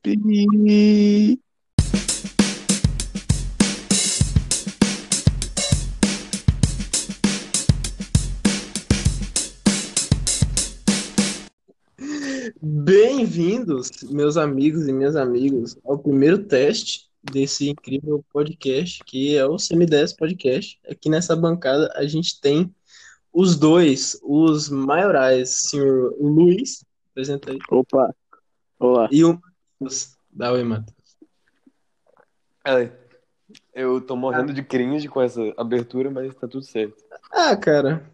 pi. Bem-vindos, meus amigos e minhas amigas, ao primeiro teste desse incrível podcast, que é o Semi-10 Podcast. Aqui nessa bancada a gente tem os dois, os maiorais, senhor Luiz, apresenta aí, Opa. Olá. e o Matheus. Dá oi, Matheus. É, eu tô morrendo de cringe com essa abertura, mas tá tudo certo. Ah, cara,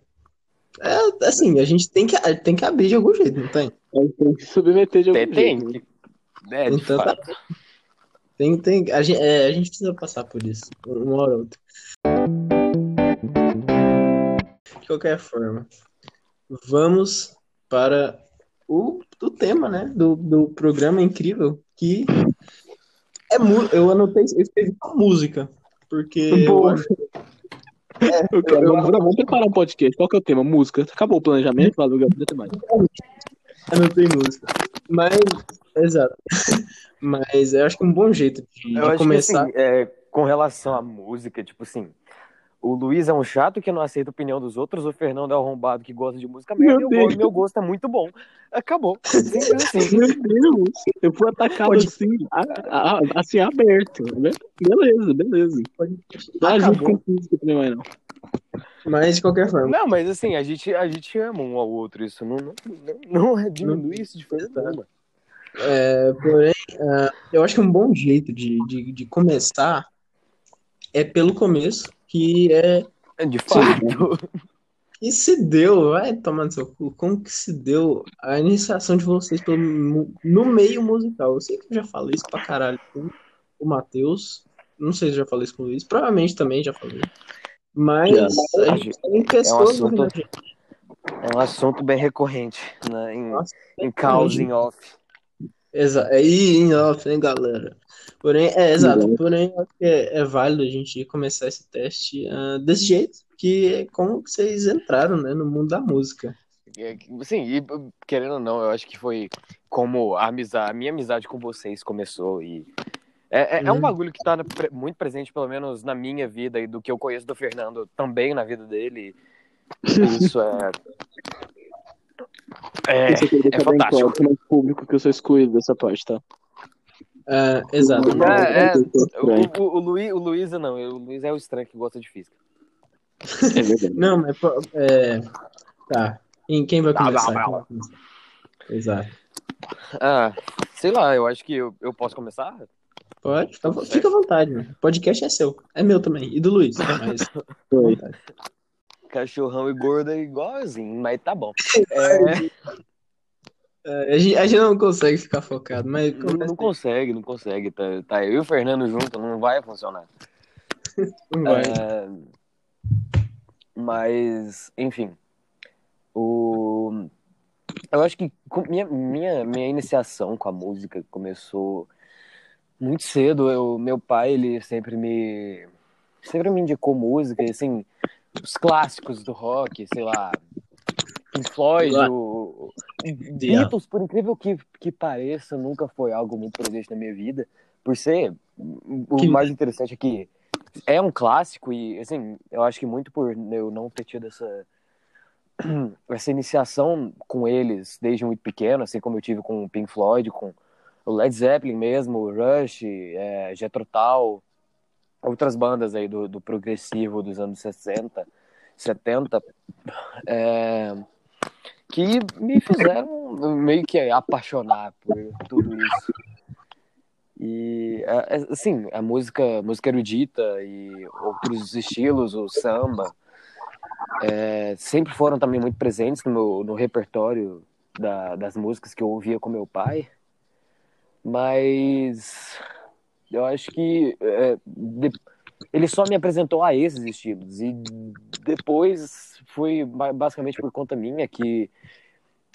é assim, a gente tem que, tem que abrir de algum jeito, não tem? A gente tem que submeter de algum Tem, tem. jeito. né? É, Então tá. Tem, tem, a gente, é, a gente precisa passar por isso, uma hora ou outra. De qualquer forma, vamos para o, o tema, né, do, do programa incrível, que é mu eu anotei, eu escrevi só música, porque eu Boa. Eu quero- eu- vamos, vamos preparar um podcast. Qual que é o tema? Música. Acabou o planejamento, valeu, Gabriel, até mais. anotei música. Mas, exato. Mas eu acho que é um bom jeito de, de Eu acho começar. que, assim, é, com relação à música, tipo assim, o Luiz é um chato que não aceita a opinião dos outros, o Fernando é um arrombado que gosta de música merda, Meu e eu Deus. gosto- meu gosto é muito bom. Acabou. Simples assim. Meu Deus, eu fui atacado Pode- assim, a- a- assim, aberto. né? Beleza, beleza. Não ajuda Acabou. com física também, mais não. Mas, de qualquer forma, Não, mas assim, a gente, a gente ama um ao outro, isso não, não, não, não diminui isso de forma nenhuma. É, porém, ah, eu acho que um bom jeito de, de, de começar é pelo começo, que é De fato. que se deu, vai tomar no seu cu, como que se deu a iniciação de vocês pelo, no meio musical? Eu sei que eu já falei isso pra caralho com o Matheus, não sei se eu já falei isso com o Luiz, provavelmente também já falei. Mas Já. a gente tem pessoas assunto- ouvindo a gente. É um assunto bem recorrente né, em, Nossa, em cause em off. Exato. Aí, em off, hein, galera? Porém, é exato. Exato. Porém, acho que é, é válido a gente começar esse teste ah, desse jeito, que é como vocês entraram, né, no mundo da música. É, Sim, e querendo ou não, eu acho que foi como a amizade, a minha amizade com vocês começou e é, é, é um Hum. bagulho que tá pre- muito presente, pelo menos na minha vida e do que eu conheço do Fernando também na vida dele. E Isso é é, é fantástico. claro nosso público que eu sou excluído dessa parte, tá? Ah, exato. É, é, o, o, o, Luiz, o Luísa não, o Luiz é o estranho que gosta de física. É. Não, mas é, tá. Em quem vai Tá, começar? vai, Quem vai. vai começar? Exato. Ah, sei lá, eu acho que eu, eu posso começar? Pode, fica, fica à vontade, mano. O podcast é seu. É meu também. E do Luiz. Mas, Cachorrão e gordo é igualzinho, mas tá bom. É, É, a, gente, a gente não consegue ficar focado, mas não, não consegue, não consegue. Tá, tá eu e o Fernando junto, não vai funcionar. não vai. É, mas, enfim. O... Eu acho que minha, minha, minha iniciação com a música começou muito cedo. Eu, meu pai, ele sempre me sempre me indicou música, assim, os clássicos do rock, sei lá, Pink Floyd, o, Yeah. Beatles, por incrível que, que pareça, nunca foi algo muito presente na minha vida. Por ser, o Que- mais interessante é que é um clássico e, assim, eu acho que muito por eu não ter tido essa, essa iniciação com eles desde muito pequeno, assim como eu tive com o Pink Floyd, com o Led Zeppelin mesmo, o Rush, é, Jethro Tull, outras bandas aí do, do progressivo dos anos 60, 70, é, que me fizeram meio que apaixonar por tudo isso. E, é, é, assim, a música, música erudita e outros estilos, o samba, é, sempre foram também muito presentes no, meu, no repertório da, das músicas que eu ouvia com meu pai. Mas eu acho que é, de- ele só me apresentou a esses estilos. E depois foi ba- basicamente por conta minha que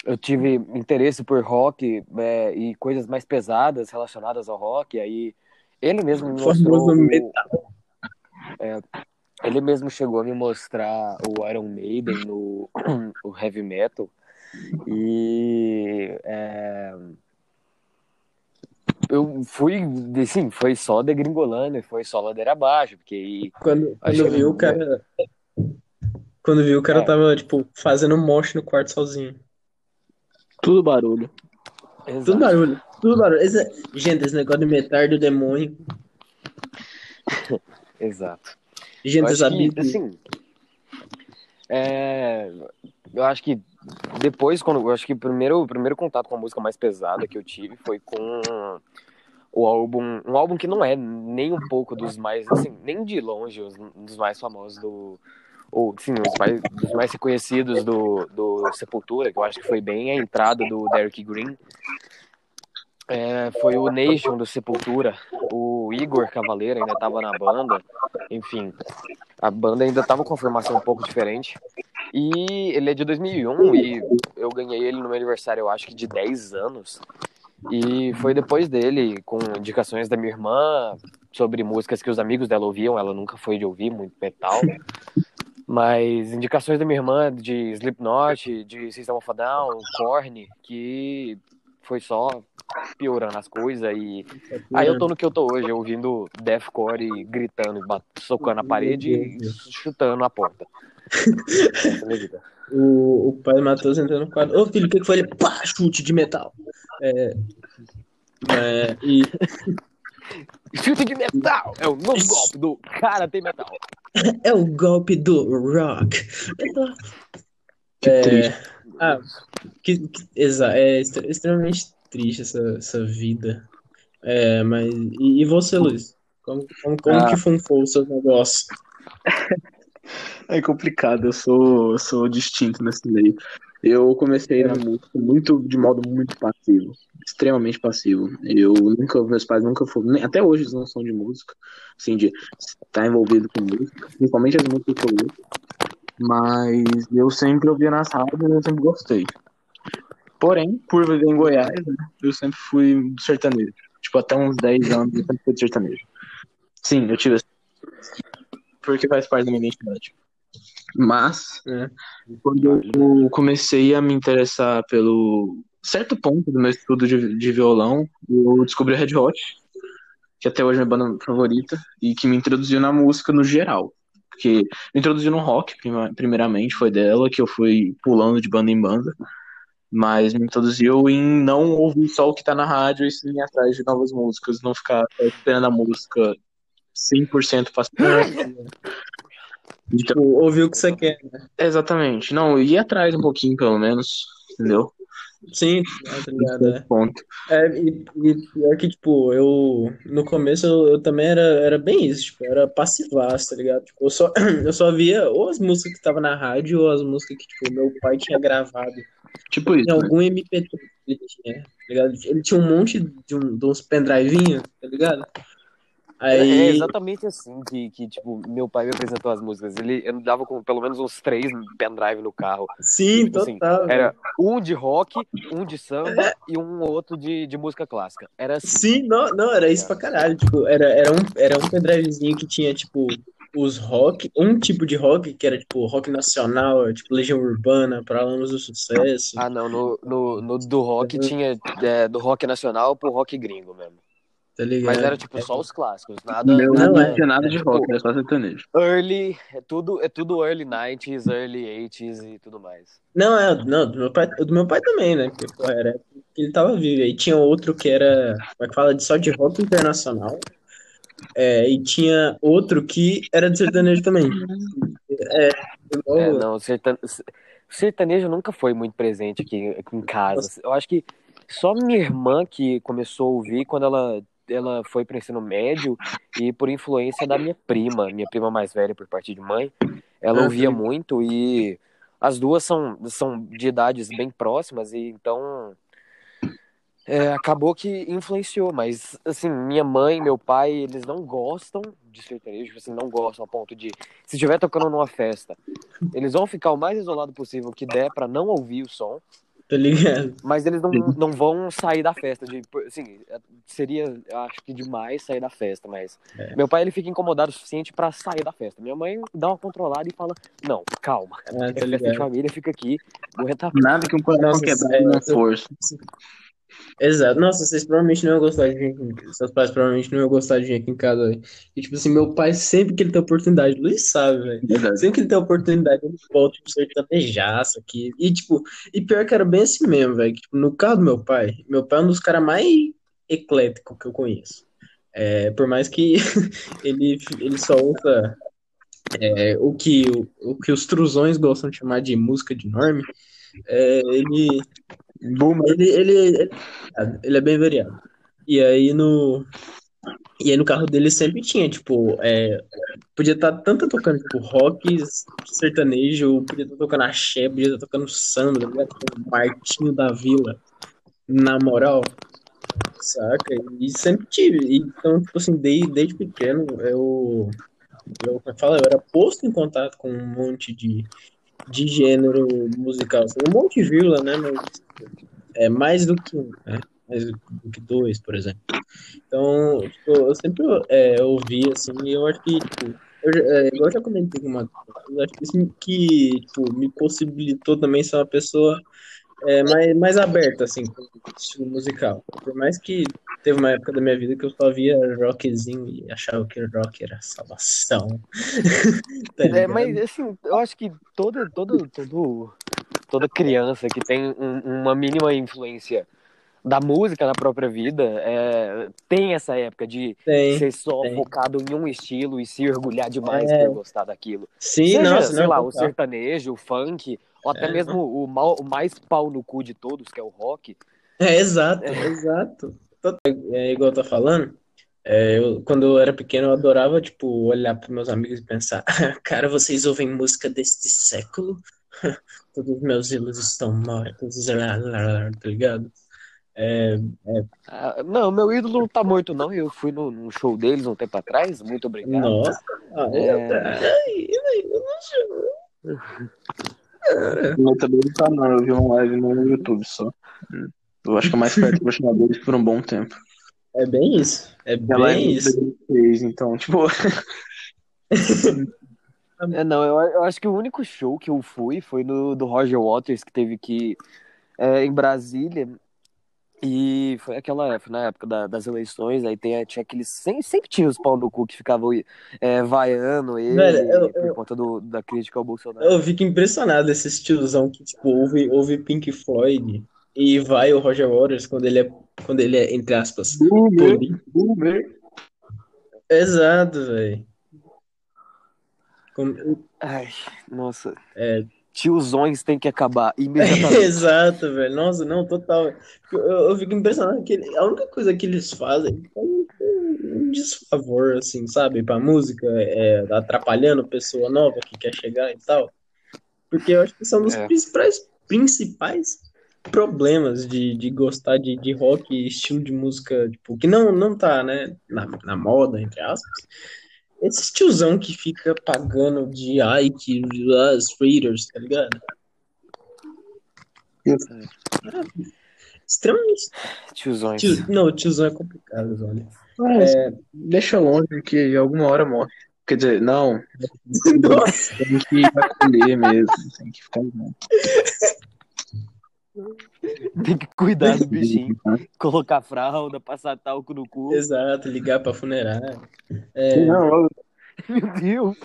eu tive interesse por rock é, e coisas mais pesadas relacionadas ao rock. Aí ele mesmo me mostrou. O- metal. é, Ele mesmo chegou a me mostrar o Iron Maiden no o heavy metal e é, eu fui, sim, foi só degringolando e foi só ladeira abaixo, porque quando, quando viu o cara quando viu o cara é. tava tipo fazendo moche no quarto sozinho. Tudo barulho. Exato. Tudo barulho. Tudo barulho. Esse, gente, esse negócio de metar do demônio. Exato. Gente, eu acho que, assim, é, eu acho que depois, quando eu acho que o primeiro, o primeiro contato com a música mais pesada que eu tive foi com o álbum, um álbum que não é nem um pouco dos mais, assim, nem de longe os, dos mais famosos do, ou sim, os mais, dos mais reconhecidos do, do Sepultura, que eu acho que foi bem a entrada do Derek Green, é, foi o Nation do Sepultura. O Igor Cavaleiro ainda estava na banda. Enfim, a banda ainda estava com a formação um pouco diferente. E ele é de 2001 e eu ganhei ele no meu aniversário, eu acho que de 10 anos. E foi depois dele, com indicações da minha irmã sobre músicas que os amigos dela ouviam. Ela nunca foi de ouvir muito metal. Mas indicações da minha irmã de Slipknot, de System of a Down, Korn, que foi só piorando as coisas e aí eu tô no que eu tô hoje, ouvindo deathcore e gritando, socando a parede e chutando a porta. o, o pai Matheus entrando no quadro. Ô filho, o que, que foi? Ele, pá, chute de metal. É, é, e... Chute de metal! É o novo golpe do cara tem metal. É o golpe do rock. Que é, triste. Ah, que, que, exa, é extremamente triste essa, essa vida. É, mas. E, e você, Luiz? Como, como, como ah. que funfou o seu negócio? É complicado, eu sou, eu sou distinto nesse meio. Eu comecei na música muito de modo muito passivo, extremamente passivo. Eu nunca, meus pais nunca foram, até hoje eles não são de música, assim, de estar envolvido com música, principalmente as músicas que eu ouço. Mas eu sempre ouvia nas rádios e eu sempre gostei. Porém, por viver em Goiás, né, eu sempre fui do sertanejo. Tipo, até uns 10 anos eu sempre fui do sertanejo. Sim, eu tive porque faz parte da minha identidade. Mas, é, quando eu comecei a me interessar pelo certo ponto do meu estudo de, de violão, eu descobri a Red Hot, que até hoje é minha banda favorita, e que me introduziu na música no geral. Porque me introduziu no rock, primeiramente, foi dela que eu fui pulando de banda em banda mas me introduziu em não ouvir só o que tá na rádio e sim ir atrás de novas músicas, não ficar esperando a música 100% passando. Então, ouvir o que você quer, né? Exatamente. Não, ir atrás um pouquinho, pelo menos, entendeu? Sim, tá ligado, é. Ponto. É, e, e pior que, tipo, eu no começo eu, eu, também era, era bem isso, tipo, era passivaço, tá ligado? Tipo, eu só, eu só via ou as músicas que estavam na rádio ou as músicas que, tipo, meu pai tinha gravado. Tipo isso. Em algum né? MP3 ele tinha, tá ligado? Ele tinha um monte de, um, de uns pendrivinhos, tá ligado? Aí... É exatamente assim que, que, tipo, meu pai me apresentou as músicas. Ele andava com pelo menos uns três pendrive no carro. Sim, tipo, assim, total. Assim, era um de rock, um de samba é. e um outro de, de música clássica. Era assim. Sim, não, não, era isso pra caralho. Tipo, era, era, um, era um pendrivezinho que tinha, tipo, os rock, um tipo de rock que era tipo rock nacional, tipo Legião Urbana, Paralamas do Sucesso. Ah, não, no, no, no do rock tinha é, do rock nacional pro rock gringo mesmo. Tá ligado? Mas era tipo só os clássicos, nada. Não, não, é, tinha nada de rock, tipo, era só sertanejo. Early, é tudo, é tudo early 90s, early 80s e tudo mais. Não, é, não, do meu pai, do meu pai também, né? Porque, pô, era ele tava vivo. E tinha outro que era, como é que fala, de só de rock internacional. É, e tinha outro que era de sertanejo também. É, é não, sertan... sertanejo nunca foi muito presente aqui, aqui em casa. Eu acho que só minha irmã que começou a ouvir quando ela ela foi para ensino médio e por influência da minha prima, minha prima mais velha por parte de mãe, ela uhum. ouvia muito e as duas são, são de idades bem próximas e então é, acabou que influenciou, mas assim, minha mãe, meu pai, eles não gostam de sertanejo, assim, não gostam a ponto de se estiver tocando numa festa, eles vão ficar o mais isolado possível que der para não ouvir o som Tá ligado? Mas eles não, não vão sair da festa. De, assim, seria, eu acho que demais sair da festa, mas É. meu pai ele fica incomodado o suficiente pra sair da festa. Minha mãe dá uma controlada e fala: Não, calma. Ah, É tá festa de família, fica aqui. Vou retar. Nada que um coração quebrado é, não força. Exato. Nossa, vocês provavelmente não iam gostar de vir aqui. Seus pais provavelmente não iam gostar de vir aqui em casa, velho. E, tipo assim, meu pai, sempre que ele tem oportunidade, o Luiz sabe, velho. Verdade. Sempre que ele tem oportunidade, ele volta, tipo, sertanejaço aqui. E, tipo, e pior que era bem assim mesmo, velho. que, Tipo, no caso do meu pai, meu pai é um dos caras mais ecléticos que eu conheço. É, por mais que ele, ele só ouça é, o, que, o, o que os truzões gostam de chamar de música de norme, é, ele, Boomer. ele, ele, ele, é bem variado. E aí no. E aí no carro dele sempre tinha, tipo, é, podia estar tanto tocando, tipo, rock, sertanejo, podia estar tocando axé, podia estar tocando samba, tá ligado? Tipo, Martinho da Vila, na moral, saca? E sempre tive. Então, tipo assim, desde, desde pequeno, eu, eu, é que fala? eu era posto em contato com um monte de, de gênero musical. Assim, um monte de vírgula, né? É mais do que um, né? Mais do, que dois, por exemplo. Então, tipo, eu sempre é, ouvi, assim, e eu acho que, tipo, eu, é, igual eu já comentei com uma acho que isso que, tipo, me possibilitou também ser uma pessoa é, mais, mais aberta, assim, com o estilo musical. Por mais que teve uma época da minha vida que eu só via rockzinho e achava que rock era salvação. Tá É, mas assim, eu acho que toda, toda, todo, toda criança que tem um- uma mínima influência da música na própria vida é, tem essa época de Tem. ser só tem. focado em um estilo e se orgulhar demais É. por gostar daquilo. Sim, Seja, sei não, lá, o total. sertanejo, o funk, ou até É. mesmo o, mal- o mais pau no cu de todos, que é o rock. É, exato, exato. Tot- É igual eu tô falando. é, eu, quando eu era pequeno, eu adorava, tipo, olhar para meus amigos e pensar, cara, vocês ouvem música deste século? Todos os meus ídolos estão mortos, lá, lá, lá, tá ligado? É, Ah, não, meu ídolo não tá morto, não. Eu fui no, num show deles um tempo atrás. Muito obrigado. nossa, ah, É. eu, ai, eu sei. Eu também não tá, não. Eu vi uma live no YouTube só. Eu acho que é mais perto do deles por um bom tempo. é bem isso, é Ela é bem de isso. 2006, então, tipo. É, não, eu, eu acho que o único show que eu fui foi no do Roger Waters, que teve aqui é, em Brasília. E foi aquela foi na época da- das eleições, aí tem, tinha aqueles. Sempre, sempre tinha os pau no cu que ficavam é, vaiando ele Velho, eu- por eu- conta do, da crítica ao Bolsonaro. Eu fico impressionado esses tiozão que, tipo, ouve, ouve Pink Floyd e vai o Roger Waters quando ele é, quando ele é, entre aspas, Boomer, boomer. Exato, velho. Como- Ai, nossa. É, Tiozões tem que acabar imediatamente. exato, velho. Nossa, não, total. Eu, eu fico impressionado que ele- a única coisa que eles fazem é um, desfavor, assim, sabe, pra música, é, atrapalhando pessoa nova que quer chegar e tal. Porque eu acho que são dos É. principais, principais problemas de, de gostar de, de rock e estilo de música, tipo, que não, não tá, né, na, na moda, entre aspas. Esse tiozão que fica pagando de Ike, as Raiders, tá ligado? Extremamente. Tiozões. Tio, não, tiozão é complicado, olha. Mas deixa longe que alguma hora morre. Quer dizer, não. Nossa, Tem que acolher mesmo. Tem que ficar. Tem que cuidar do bichinho. Colocar fralda, passar talco no cu. exato, ligar pra funerária. É, Não, eu- Meu Deus.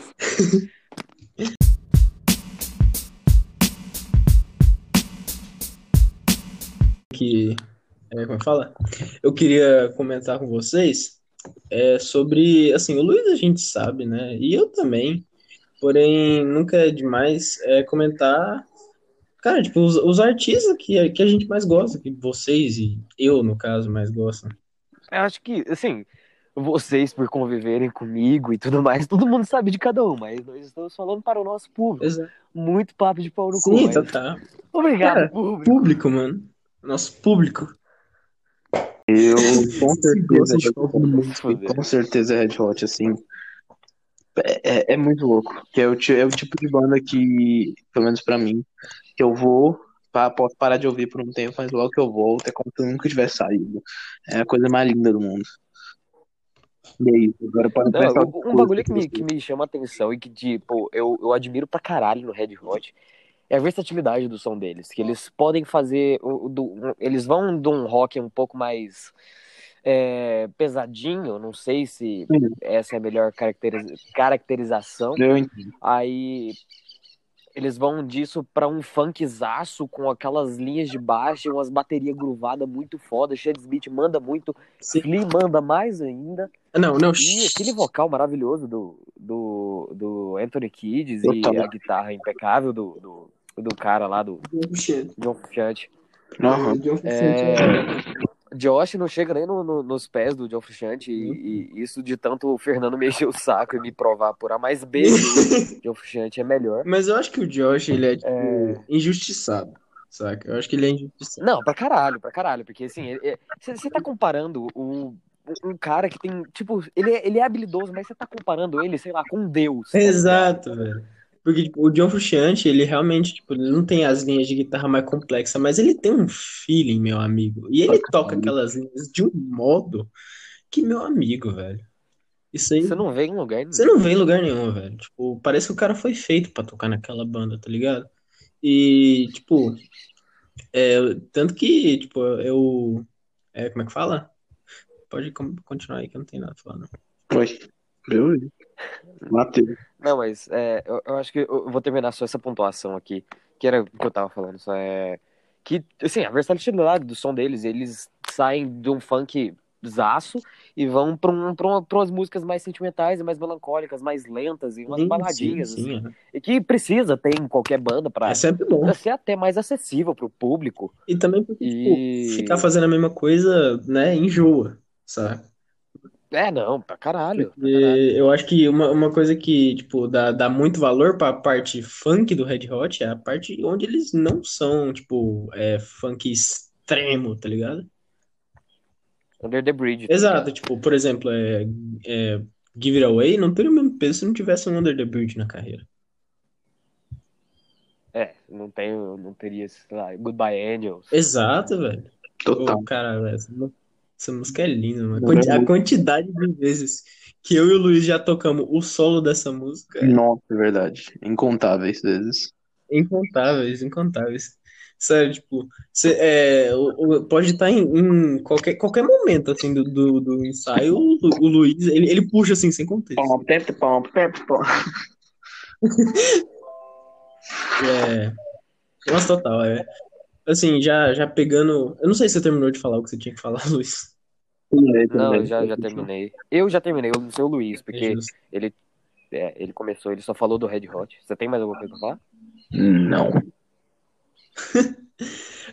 que, é, como fala? Eu queria comentar com vocês é, sobre, assim, o Luiz a gente sabe, né? E eu também. Porém, nunca é demais é, comentar, cara, tipo, os, os artistas que, que a gente mais gosta, que vocês e eu, no caso, mais gostam. Eu acho que, assim, vocês por conviverem comigo e tudo mais, todo mundo sabe de cada um, mas nós estamos falando para o nosso público. Exato. Muito papo de pau no cu. Sim, mas- total. Obrigado, Cara, público. Público, mano. Nosso público. eu com certeza, eu- música. com certeza é Red Hot, assim. É, é- é muito louco. Que é o, é o tipo de banda que, pelo menos pra mim, que eu vou pá, posso parar de ouvir por um tempo, mas logo que eu volto é como se eu nunca tivesse saído. É a coisa mais linda do mundo. E aí, agora pode Não, um, um bagulho que me, que me chama atenção e que, tipo, eu, eu admiro pra caralho no Red Hot é a versatilidade do som deles. Que eles podem fazer. o do- eles vão de um rock um pouco mais é, pesadinho, não sei se Sim. essa é a melhor caracteriza- caracterização. Eu entendo. Aí eles vão disso pra um funkzaço com aquelas linhas de baixo e umas baterias gruvadas muito foda. Chad Smith manda muito, Sim. Flea manda mais ainda. Não, não. E aquele vocal maravilhoso do, do, do Anthony Kidd e a guitarra impecável do, do, do cara lá, do John Frusciante. Aham. É, Josh não chega nem no- no- nos pés do John Frusciante e, e isso de tanto o Fernando me encher o saco e me provar por A mais B que o John Frusciante é melhor. Mas eu acho que o Josh, ele é, tipo, É. injustiçado, saca? Eu acho que ele é injustiçado. Não, pra caralho, pra caralho, porque assim, você tá comparando o, um cara que tem, tipo, ele é, ele é habilidoso, mas você tá comparando ele, sei lá, com um Deus. tá? Exato, velho. Porque tipo, o John Frusciante, ele realmente, tipo, ele não tem as linhas de guitarra mais complexas, mas ele tem um feeling, meu amigo. E ele toca aquelas linhas de um modo que, meu amigo, velho. Isso aí, Você não vê em lugar nenhum. você não vê em lugar nenhum, velho. Tipo, parece que o cara foi feito pra tocar naquela banda, tá ligado? E, tipo, é, tanto que, tipo, eu. É, como é que fala? Pode continuar aí que eu não tenho nada não. Oi. Eu Matheus. Não, mas é, eu, eu acho que eu vou terminar só essa pontuação aqui, que era o que eu tava falando, só é que, assim, a versatilidade do som deles, eles saem de um funk zaço e vão pra, um, pra, uma- pra umas músicas mais sentimentais e mais melancólicas, mais lentas e umas Sim, baladinhas, sim, assim, sim, e que precisa ter em qualquer banda pra, é ser até mais acessível pro público. E também porque, E- tipo, ficar fazendo a mesma coisa, né, enjoa, sabe? É, não, pra caralho. pra caralho. eu acho que uma, uma coisa que, tipo, dá, dá muito valor pra parte funk do Red Hot é a parte onde eles não são, tipo, é, funk extremo, tá ligado? Under the Bridge. tá Exato, tipo, por exemplo, é, é, Give It Away não teria o mesmo peso se não tivesse um Under the Bridge na carreira. É, não tem, não teria, sei lá, Goodbye Angels. Exato, velho. Total. Ô, cara, velho, essa música é linda, mano. A é quantidade de vezes que eu e o Luiz já tocamos o solo dessa música é Nossa, é verdade. Incontáveis vezes. incontáveis, incontáveis. Sério, tipo, cê, é, pode estar em, em qualquer, qualquer momento, assim, do, do, do ensaio, o, o Luiz, ele, ele puxa, assim, sem contexto. É, nossa, total, é. Assim, já, já pegando... Eu não sei se você terminou de falar o que você tinha que falar, Luiz. Não, eu já, já terminei. Eu já terminei, eu não sei o Luiz, É porque justo. ele, é, ele começou, ele só falou do Red Hot. Você tem mais alguma coisa pra falar? Não.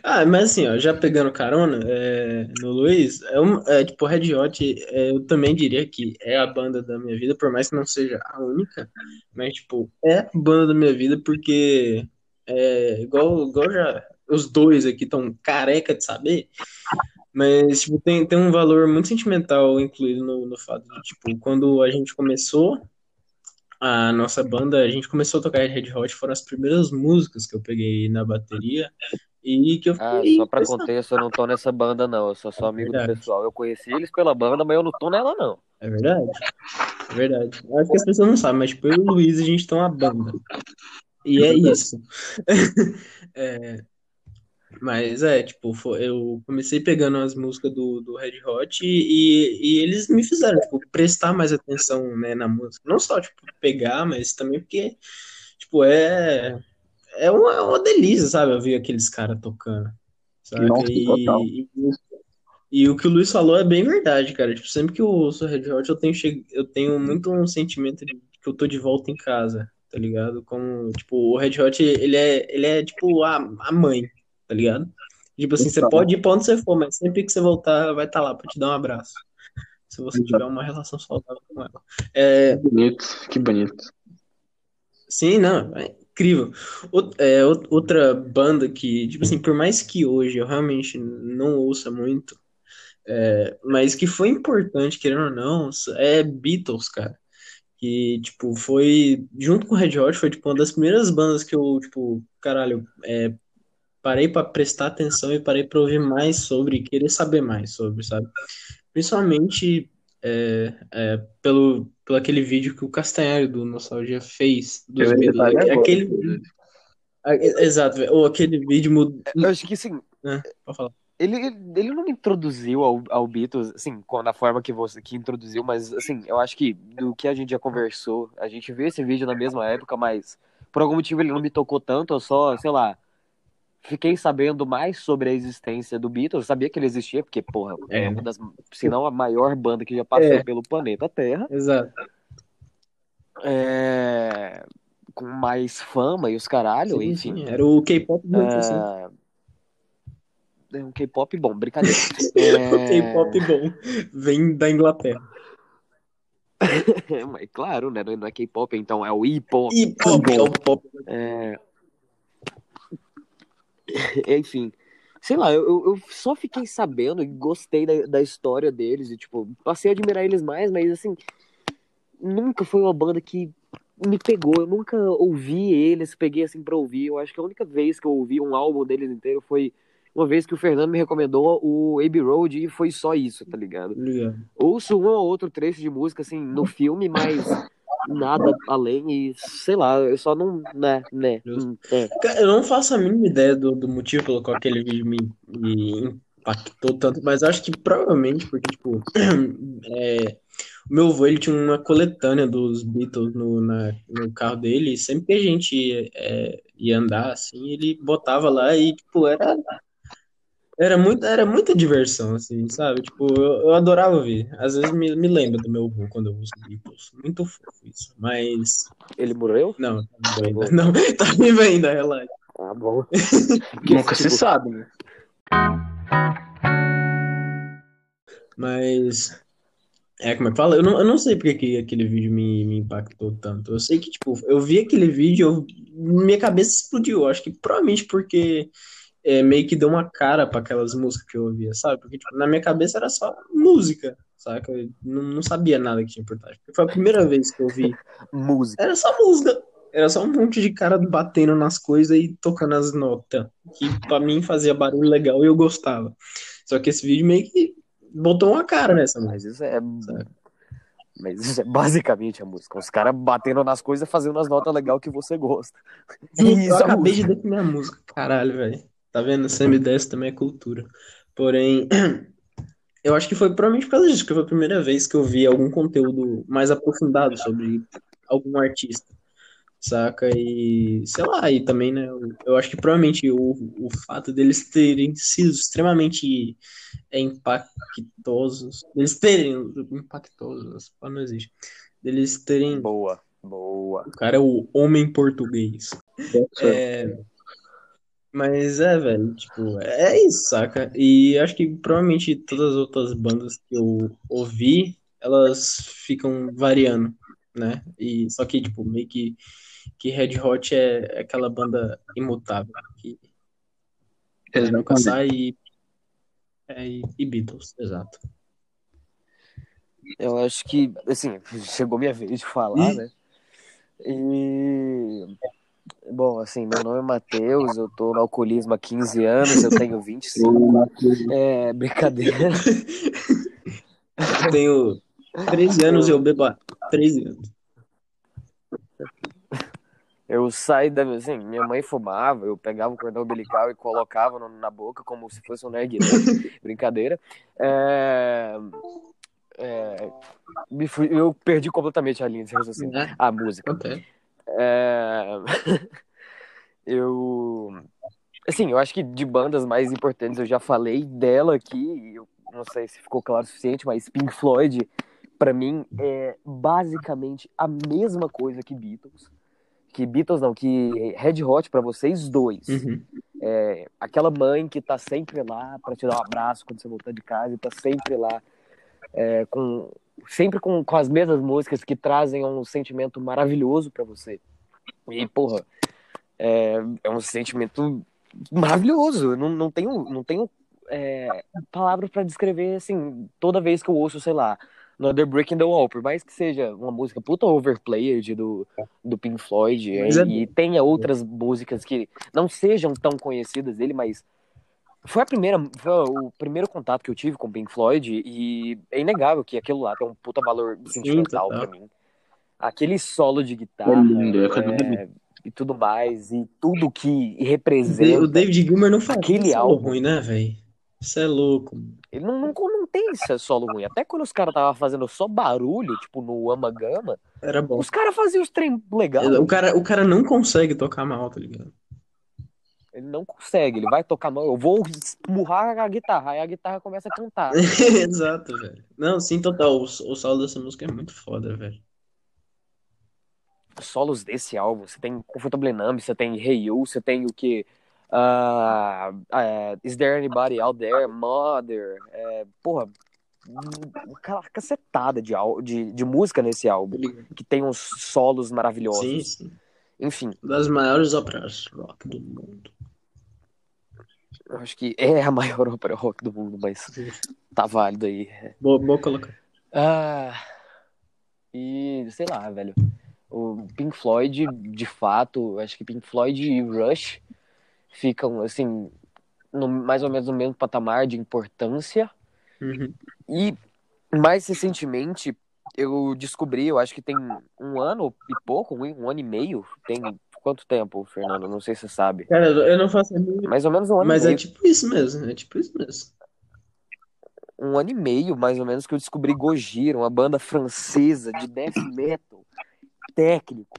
Ah, mas assim, ó, já pegando carona é, no Luiz, é, um, é tipo, Red Hot, é, eu também diria que é a banda da minha vida, por mais que não seja a única, mas, tipo, é a banda da minha vida porque, é, igual, igual já os dois aqui estão careca de saber, mas, tipo, tem, tem um valor muito sentimental incluído no, no fato de, tipo, quando a gente começou a nossa banda, a gente começou a tocar Red Hot, foram as primeiras músicas que eu peguei na bateria, e que eu Ah, fiquei só pra impressionado. contexto, eu não tô nessa banda, não. Eu sou só amigo do pessoal. Eu conheci eles pela banda, mas eu não tô nela, não. É verdade. É verdade. Eu Acho que as pessoas não sabem, mas tipo, eu e o Luiz, a gente tem uma banda. E é isso. É, mas é, tipo, foi- eu comecei pegando as músicas do, do Red Hot e, e eles me fizeram, tipo, prestar mais atenção, né, na música. Não só, tipo, pegar, mas também porque, tipo, é, é uma, é uma delícia, sabe, ouvir aqueles caras tocando, sabe? Nossa. E, e, e o que o Luiz falou é bem verdade, cara. Tipo, sempre que eu ouço Red Hot, eu tenho, che- eu tenho muito um sentimento de que eu tô de volta em casa, tá ligado? Como, tipo, o Red Hot, ele é, ele é tipo a, a mãe, tá ligado? Tipo assim, você pode ir pra onde você for, mas sempre que você voltar, vai estar lá pra te dar um abraço. Se você tiver uma relação saudável com ela. É, Que bonito, que bonito. Sim, não, é incrível. Out- é, out- outra banda que, tipo assim, por mais que hoje eu realmente não ouça muito, é, mas que foi importante, querendo ou não, é Beatles, cara. Que, tipo, foi, junto com o Red Hot, foi, tipo, uma das primeiras bandas que eu, tipo, caralho, é, parei para prestar atenção e parei para ouvir mais sobre, querer saber mais sobre, sabe? Principalmente é, é, pelo, pelo aquele vídeo que o Castanheiro do Nostalgia fez dos. Aquele, a- exato, ou aquele vídeo mudou. Eu acho que assim, Pode falar. ele, ele não introduziu ao, ao Beatles, assim, com- da forma que você que introduziu, mas assim, eu acho que do que a gente já conversou, a gente viu esse vídeo na mesma época, mas por algum motivo ele não me tocou tanto, eu só, sei lá, fiquei sabendo mais sobre a existência do Beatles, sabia que ele existia, porque, porra, é, É. uma das, se não a maior banda que já passou É. pelo planeta Terra, Exato. é, com mais fama e os caralho, Sim, enfim. sim, Era o K-pop muito assim. É... é um K-pop bom, brincadeira. O É... K-pop bom. Vem da Inglaterra. É, mas claro, né? Não é K-pop, então é o é o pop. É... Enfim, sei lá, eu, eu- só fiquei sabendo e gostei da, da história deles e, tipo, passei a admirar eles mais, mas, assim, nunca foi uma banda que me pegou. Eu nunca ouvi eles, peguei, assim, pra ouvir. Eu acho que a única vez que eu ouvi um álbum deles inteiro foi uma vez que o Fernando me recomendou o Abbey Road e foi só isso, tá ligado? Ligado. ouço um ou outro trecho de música assim no filme, mas nada além e sei lá, eu só não, né, né. Hum, é. Eu não faço a mínima ideia do, do motivo pelo qual aquele vídeo me, me impactou tanto, mas acho que provavelmente porque, tipo, é, o meu avô, ele tinha uma coletânea dos Beatles no, na- no carro dele, e sempre que a gente é, ia andar, assim, ele botava lá e, tipo, era, era, muito, era muita diversão, assim, sabe? Tipo, eu, eu adorava ouvir. Às vezes me, me lembra do meu avô quando eu ouço Beatles. Muito fofo isso, mas... Ele morreu? Não, tá vivo ainda. Não, tá vivo ainda, relaxa. Ah, bom. Nunca se tipo, sabe, né? Mas. É, como é que fala? Eu não, eu não sei porque que aquele vídeo me, me impactou tanto. Eu sei que, tipo, eu vi aquele vídeo, eu- minha cabeça explodiu. Eu acho que provavelmente porque é, meio que deu uma cara pra aquelas músicas que eu ouvia, sabe? Porque, tipo, na minha cabeça era só música, saca? Eu não, não sabia nada que tinha por trás. Foi a primeira vez que eu vi. Música. Era só música. Era só um monte de cara batendo nas coisas e tocando as notas. Que pra mim fazia barulho legal e eu gostava. Só que esse vídeo meio que botou uma cara nessa música. Mas isso é. Sabe? Mas isso é basicamente a música. Os caras batendo nas coisas fazendo as notas legais que você gosta. É Eu isso a acabei música. de definir a música. Caralho, velho. Tá vendo? CM10 também é cultura. Porém, eu acho que foi provavelmente por causa disso, que foi a primeira vez que eu vi algum conteúdo mais aprofundado sobre algum artista. Saca? E sei lá, e também, né? Eu, eu acho que provavelmente o, o fato deles terem sido extremamente é, impactosos. Eles terem. Impactosos, pá, não existe. Deles terem. Boa, boa. O cara é o homem português. É, mas é, velho, tipo, é isso, saca? E acho que provavelmente todas as outras bandas que eu ouvi, elas ficam variando, né? E só que, tipo, meio que, que Red Hot é aquela banda imutável, que é, nunca Exatamente. sai e, é, e, e Beatles, exato. Eu acho que, assim, chegou minha vez de falar, né? E. Bom, assim, meu nome é Matheus, eu tô no alcoolismo há 15 anos, eu tenho 25. É, brincadeira. Tenho 13 anos e eu bebo há 13 anos. Eu saí da. Assim, minha mãe fumava, eu pegava o cordão umbilical e colocava no- na boca como se fosse um narguilé. Brincadeira. É, é, eu perdi completamente a linha de raciocínio. É, A música. acontece. É, eu. Assim, eu acho que de bandas mais importantes eu já falei dela aqui. Eu não sei se ficou claro o suficiente, mas Pink Floyd, pra mim, é basicamente a mesma coisa que Beatles. Que Beatles não, que Red Hot pra vocês dois. Uhum. É, aquela mãe que tá sempre lá pra te dar um abraço quando você voltar de casa e tá sempre lá é, com sempre com, com as mesmas músicas que trazem um sentimento maravilhoso pra você. E, porra, é, é um sentimento maravilhoso. Eu Não, não tenho, não tenho é, palavras pra descrever, assim, toda vez que eu ouço, sei lá, Another Brick in the Wall, por mais que seja uma música puta overplayed do, do Pink Floyd, e, é- e tenha outras músicas que não sejam tão conhecidas dele, mas foi a primeira, foi o primeiro contato que eu tive com o Pink Floyd, e é inegável que aquilo lá tem um puta valor sentimental pra mim. Aquele solo de guitarra É lindo, é é, e tudo mais, e tudo que O representa. David Gilmer não faz Aquele solo álbum. ruim, né, velho? Isso é louco. Ele não, não, não tem esse solo ruim. Até quando os caras estavam fazendo só barulho, tipo no Ama Gama, Era bom. os caras faziam os trem legal. O cara, o cara não consegue tocar mal, tá ligado? Ele não consegue, ele vai tocar mal. Eu vou esmurrar a guitarra, aí a guitarra começa a cantar. Exato, velho. Não, sim, total. O, o solo dessa música é muito foda, velho. Os solos desse álbum, você tem Comfortable Numb, você tem Hey You, você tem o que? Ah, é, Is There Anybody Out There? Mother. É, porra, aquela cacetada de, de, de música nesse álbum, que tem uns solos maravilhosos. Sim, sim. Enfim, Das maiores óperas rock do mundo. Eu acho que é a maior ópera rock do mundo, mas tá válido aí. Boa, boa colocar. Ah, e sei lá, velho. O Pink Floyd, de fato, acho que Pink Floyd e Rush ficam, assim, no, mais ou menos no mesmo patamar de importância. Uhum. E mais recentemente eu descobri, eu acho que tem um ano e pouco, um ano e meio. Tem quanto tempo, Fernando? Não sei se você sabe. Cara, eu não faço Mais ou menos um ano Mas e é meio. tipo isso mesmo, é tipo isso mesmo. um ano e meio, mais ou menos, que eu descobri Gojira, uma banda francesa de death metal técnico.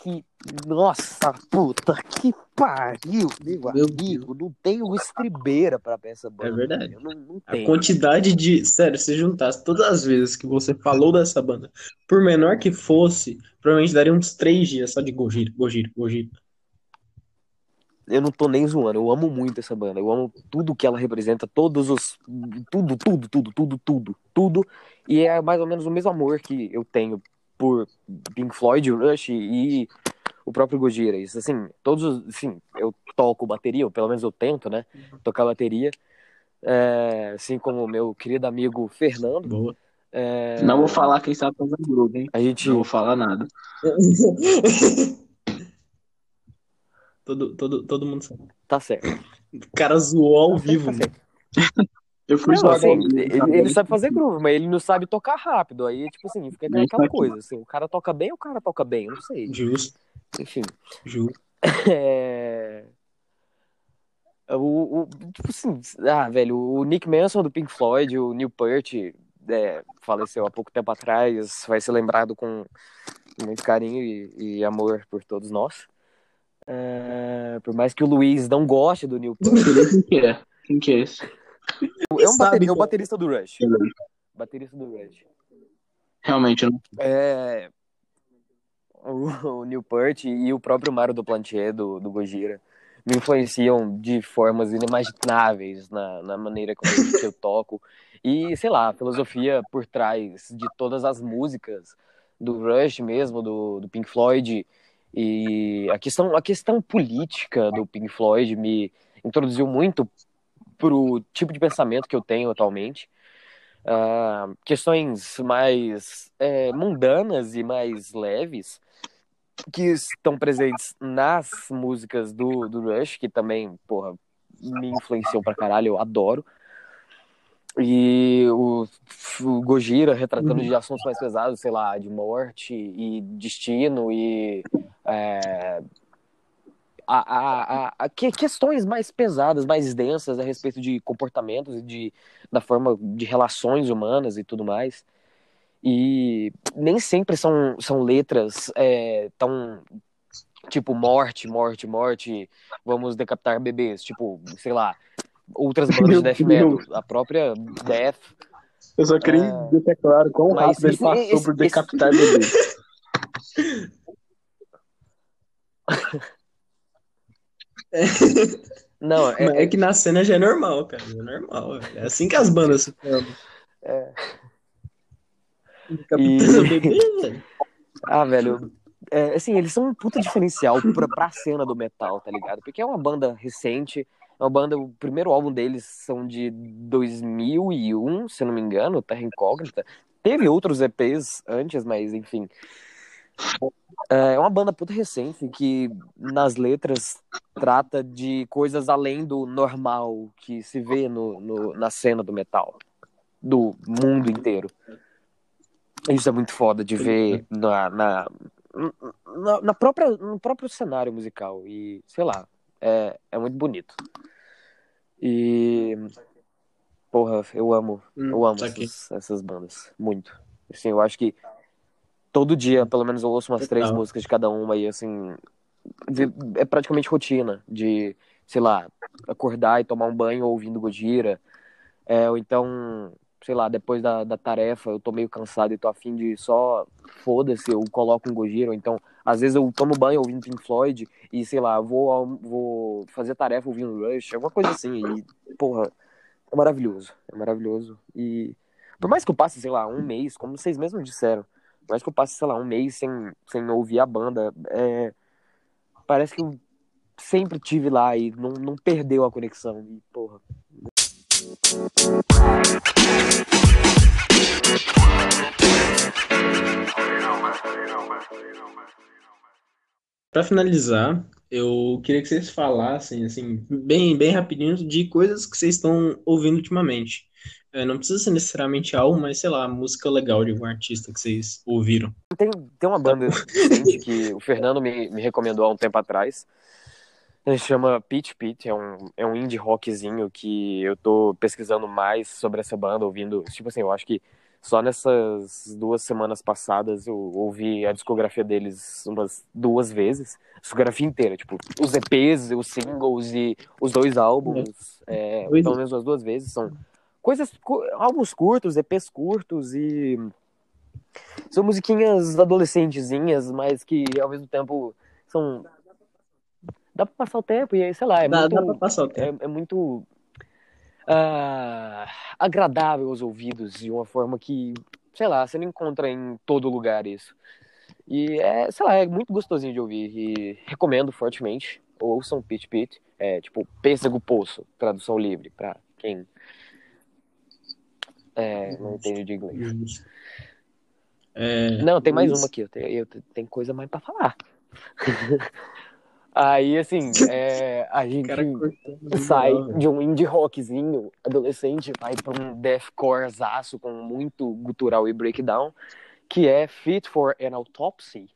Que, nossa, puta, que pariu, meu, Meu amigo. Não tenho estribeira pra essa banda. É verdade. Eu não, não A quantidade de. Sério, se juntasse todas as vezes que você falou dessa banda, por menor que fosse, provavelmente daria uns três dias só de Gojira, Gojira, Gojira. Eu não tô nem zoando. Eu amo muito essa banda. Eu amo tudo que ela representa, todos os. Tudo, tudo, tudo, tudo, tudo, tudo. E é mais ou menos o mesmo amor que eu tenho por Pink Floyd, Rush e o próprio Gojira. Isso, assim, todos os. Assim, eu toco bateria, ou pelo menos eu tento, né? Tocar bateria. É, assim como o meu querido amigo Fernando. Boa. é, Não vou falar quem sabe fazer grupo, hein? A gente. Não vou falar nada. todo, todo, todo mundo sabe. Tá certo. O cara zoou ao Tá vivo, tá certo. Eu fui Não, só assim, ele, ele sabe fazer groove, mas ele não sabe tocar rápido. Aí, tipo assim, fica aquela sabe. coisa. Assim, o cara toca bem ou o cara toca bem? Eu não sei. Justo, Enfim. justo. É... O, o- tipo assim, ah, velho, o Nick Manson do Pink Floyd, o Neil Peart, é, faleceu há pouco tempo atrás, vai ser lembrado com muito carinho e, e amor por todos nós. É, por mais que o Luiz não goste do Neil Peart, Quem que é? Quem que é esse? É um Sabe, bateri- é o cara. baterista do Rush. Baterista do Rush. Realmente, eu não É, o, o Neil Peart e o próprio Mário Duplantier do, do Gojira me influenciam de formas inimagináveis na, na maneira como que eu toco e, sei lá, a filosofia por trás de todas as músicas do Rush mesmo, do, do Pink Floyd e a questão, a questão política do Pink Floyd me introduziu muito pro tipo de pensamento que eu tenho atualmente ah, questões mais é, mundanas e mais leves que estão presentes nas músicas do, do Rush, que também, porra, me influenciou pra caralho, eu adoro. E o, o Gojira retratando de assuntos mais pesados, sei lá, de morte e destino e é, a, a, a, que- questões mais pesadas, mais densas a respeito de comportamentos e de, da forma de relações humanas e tudo mais. E nem sempre são, são letras é, tão tipo morte, morte, morte, vamos decapitar bebês, tipo, sei lá, outras bandas de death metal, a própria Death. Eu só queria É. deixar claro quão rápido ele esse- passou esse- por esse- decapitar bebê. Não, é, É que na cena já é normal, cara. É normal. É assim que as bandas se formam. É. Capitão E- Bebê, velho. Ah, velho. É, assim, eles são um puta diferencial pra, pra cena do metal, tá ligado? Porque é uma banda recente, é uma banda, o primeiro álbum deles são de 2001, se eu não me engano, Terra Incógnita. teve outros EPs antes, mas enfim. É uma banda puta recente que nas letras trata de coisas além do normal que se vê no, no na cena do metal, do mundo inteiro. Isso é muito foda de ver na, na, na, na própria, no próprio cenário musical. E, sei lá, é, é muito bonito. E. Porra, eu amo. Hum, eu amo saquei. essas, essas bandas. Muito. Assim, eu acho que todo dia, pelo menos, eu ouço umas três músicas de cada uma e assim. É praticamente rotina de, sei lá, acordar e tomar um banho ouvindo Gojira. É, ou então, sei lá, depois da, da tarefa eu tô meio cansado e tô afim de só foda-se, eu coloco um Gojira. Ou então, às vezes eu tomo banho ouvindo Pink Floyd e, sei lá, vou, vou fazer tarefa ouvindo Rush, alguma coisa assim. E, porra, é maravilhoso. É maravilhoso. E por mais que eu passe, sei lá, um mês, como vocês mesmos disseram, mais que eu passe, sei lá, um mês sem, sem ouvir a banda, é, parece que eu sempre tive lá e não, não perdeu a conexão. E, porra, Pra finalizar, eu queria que vocês falassem, assim, bem, bem rapidinho, de coisas que vocês estão ouvindo ultimamente. É, não precisa ser necessariamente algo, mas sei lá, música legal de algum artista que vocês ouviram. Tem, tem uma banda que o Fernando me, me recomendou há um tempo atrás. Ele chama Pitch Pit, é um, é um indie rockzinho que eu tô pesquisando mais sobre essa banda, ouvindo. Tipo assim, eu acho que só nessas duas semanas passadas eu ouvi a discografia deles umas duas vezes. A discografia inteira, tipo, os EPs, os singles e os dois álbuns. É, Dois- pelo menos as duas vezes. São coisas, álbuns curtos, EPs curtos e são musiquinhas adolescentezinhas, mas que ao mesmo tempo são. Dá pra passar o tempo e sei lá, é dá, muito. dá pra passar o tempo. É, é muito ah, agradável aos ouvidos de uma forma que, sei lá, você não encontra em todo lugar isso. E é, sei lá, é muito gostosinho de ouvir e recomendo fortemente. Ouçam Pit Pit, é tipo Pêssego Poço, tradução livre, pra quem é, não entende de inglês. Justo. É, Não, tem mais isso. uma aqui. Eu tenho, eu tenho coisa mais pra falar. Aí, assim, é, a gente sai de um indie rockzinho adolescente, vai pra um deathcorezaço com muito gutural e breakdown, que é Fit for an Autopsy.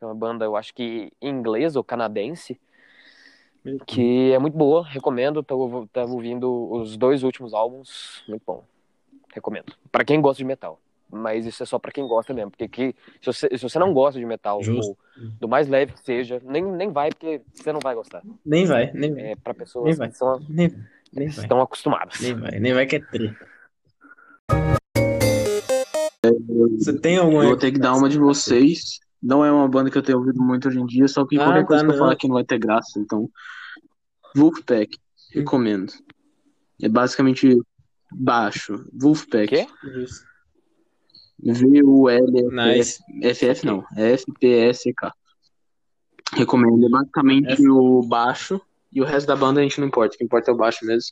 É uma banda, eu acho que inglesa ou canadense, que é muito boa, recomendo. Tava ouvindo os dois últimos álbuns, muito bom. Recomendo. Pra quem gosta de metal. Mas isso é só pra quem gosta mesmo. Porque aqui, se você, se você não gosta de metal, ou do mais leve que seja, nem, nem vai, porque você não vai gostar. Nem vai, nem vai. É pra Nem pessoas vai. que são, Nem, nem vai. estão acostumadas. Nem vai, nem vai que é treta. Você tem alguma Eu vou ter que dar uma de vocês. Não é uma banda que eu tenho ouvido muito hoje em dia, só que Ah, qualquer coisa tá, que eu não. falar aqui não vai ter graça. Então, Wolfpack, recomendo. É basicamente baixo. Wolfpack. Quê? V-U-L-F-F. Não, F-P-S-K. Recomendo. É basicamente F- o baixo e o resto da banda a gente não importa. O que importa é o baixo mesmo.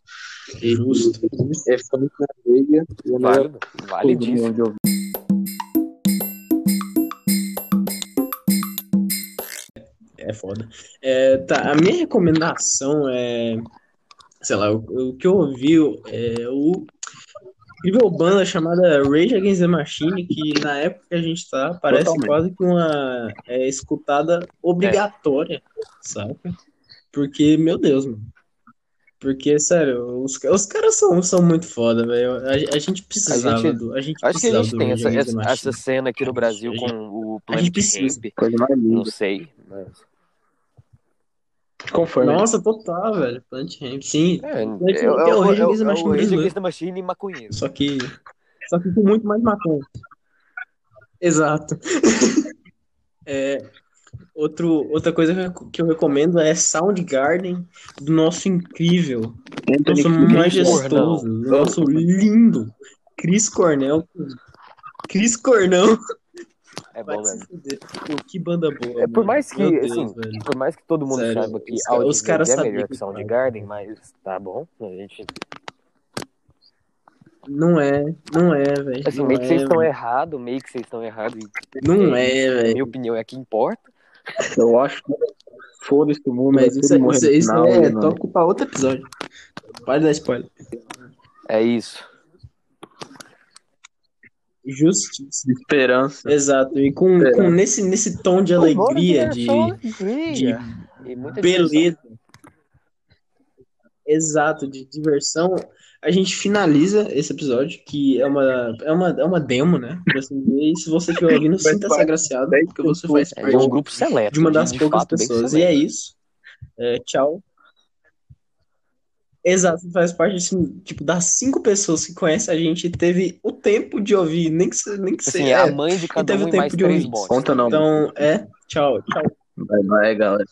E Justo. É fica muito na veia. Válido. Validíssimo. É foda. É, tá, a minha recomendação é, sei lá, o, o que eu ouvi é o incrível banda chamada Rage Against the Machine, que na época que a gente tá, parece Totalmente. quase que uma é, escutada obrigatória, saca? Porque, meu Deus, mano. Porque, sério, os, os caras são, são muito foda, velho. A, a gente precisava A gente- do. A gente Acho que a gente tem essa, essa, cena aqui no Brasil A com gente- o a gente Planet precisa. Ramp. Coisa mais Não sei. Mas... Conforme. Nossa, total, velho. Plant Ramp, sim. É, é, Plant é, é o Rage é, Against the é Machine o Rage. Against the Machine maconheiro. Só que. Só que com muito mais maconha. Exato. É, outro, outra coisa que eu- recomendo é Soundgarden, do nosso incrível, nosso majestoso, do nosso lindo Chris Cornell. Chris Cornell. É bom. Pô, que banda boa. É, por mano. mais que, Deus, assim, velho. Por mais que todo mundo Sério, saiba que Audi os caras é melhor que que Soundgarden, mas tá bom. A gente Não é, não é, velho. Assim, não meio que é, vocês estão velho. errados, meio que vocês estão errados. Não é é, velho. Minha opinião é a que importa. Eu acho que foda-se o mundo, Mas isso, isso, isso final, é né, tópico pra outro episódio. Pode dar spoiler. É isso. Justiça. Esperança. Exato. E com, É. com nesse, nesse tom de alegria, de, alegria. E muita diversão. beleza. Exato, de diversão. A gente finaliza esse episódio, que é uma, é uma, é uma demo, né? Por assim. E se você estiver ouvindo, sinta-se agraciado, porque você faz É, parte de um grupo seleto. de uma das de poucas pessoas. E é isso. É, tchau. Exato, você faz parte assim, tipo, das cinco pessoas que conhecem a gente e teve o tempo de ouvir, nem que, se- nem que Assim, seja. é a é. mãe de cada teve um e tempo mais de três ouvir. Conta não. Então, é, tchau, tchau. Vai, vai, galera.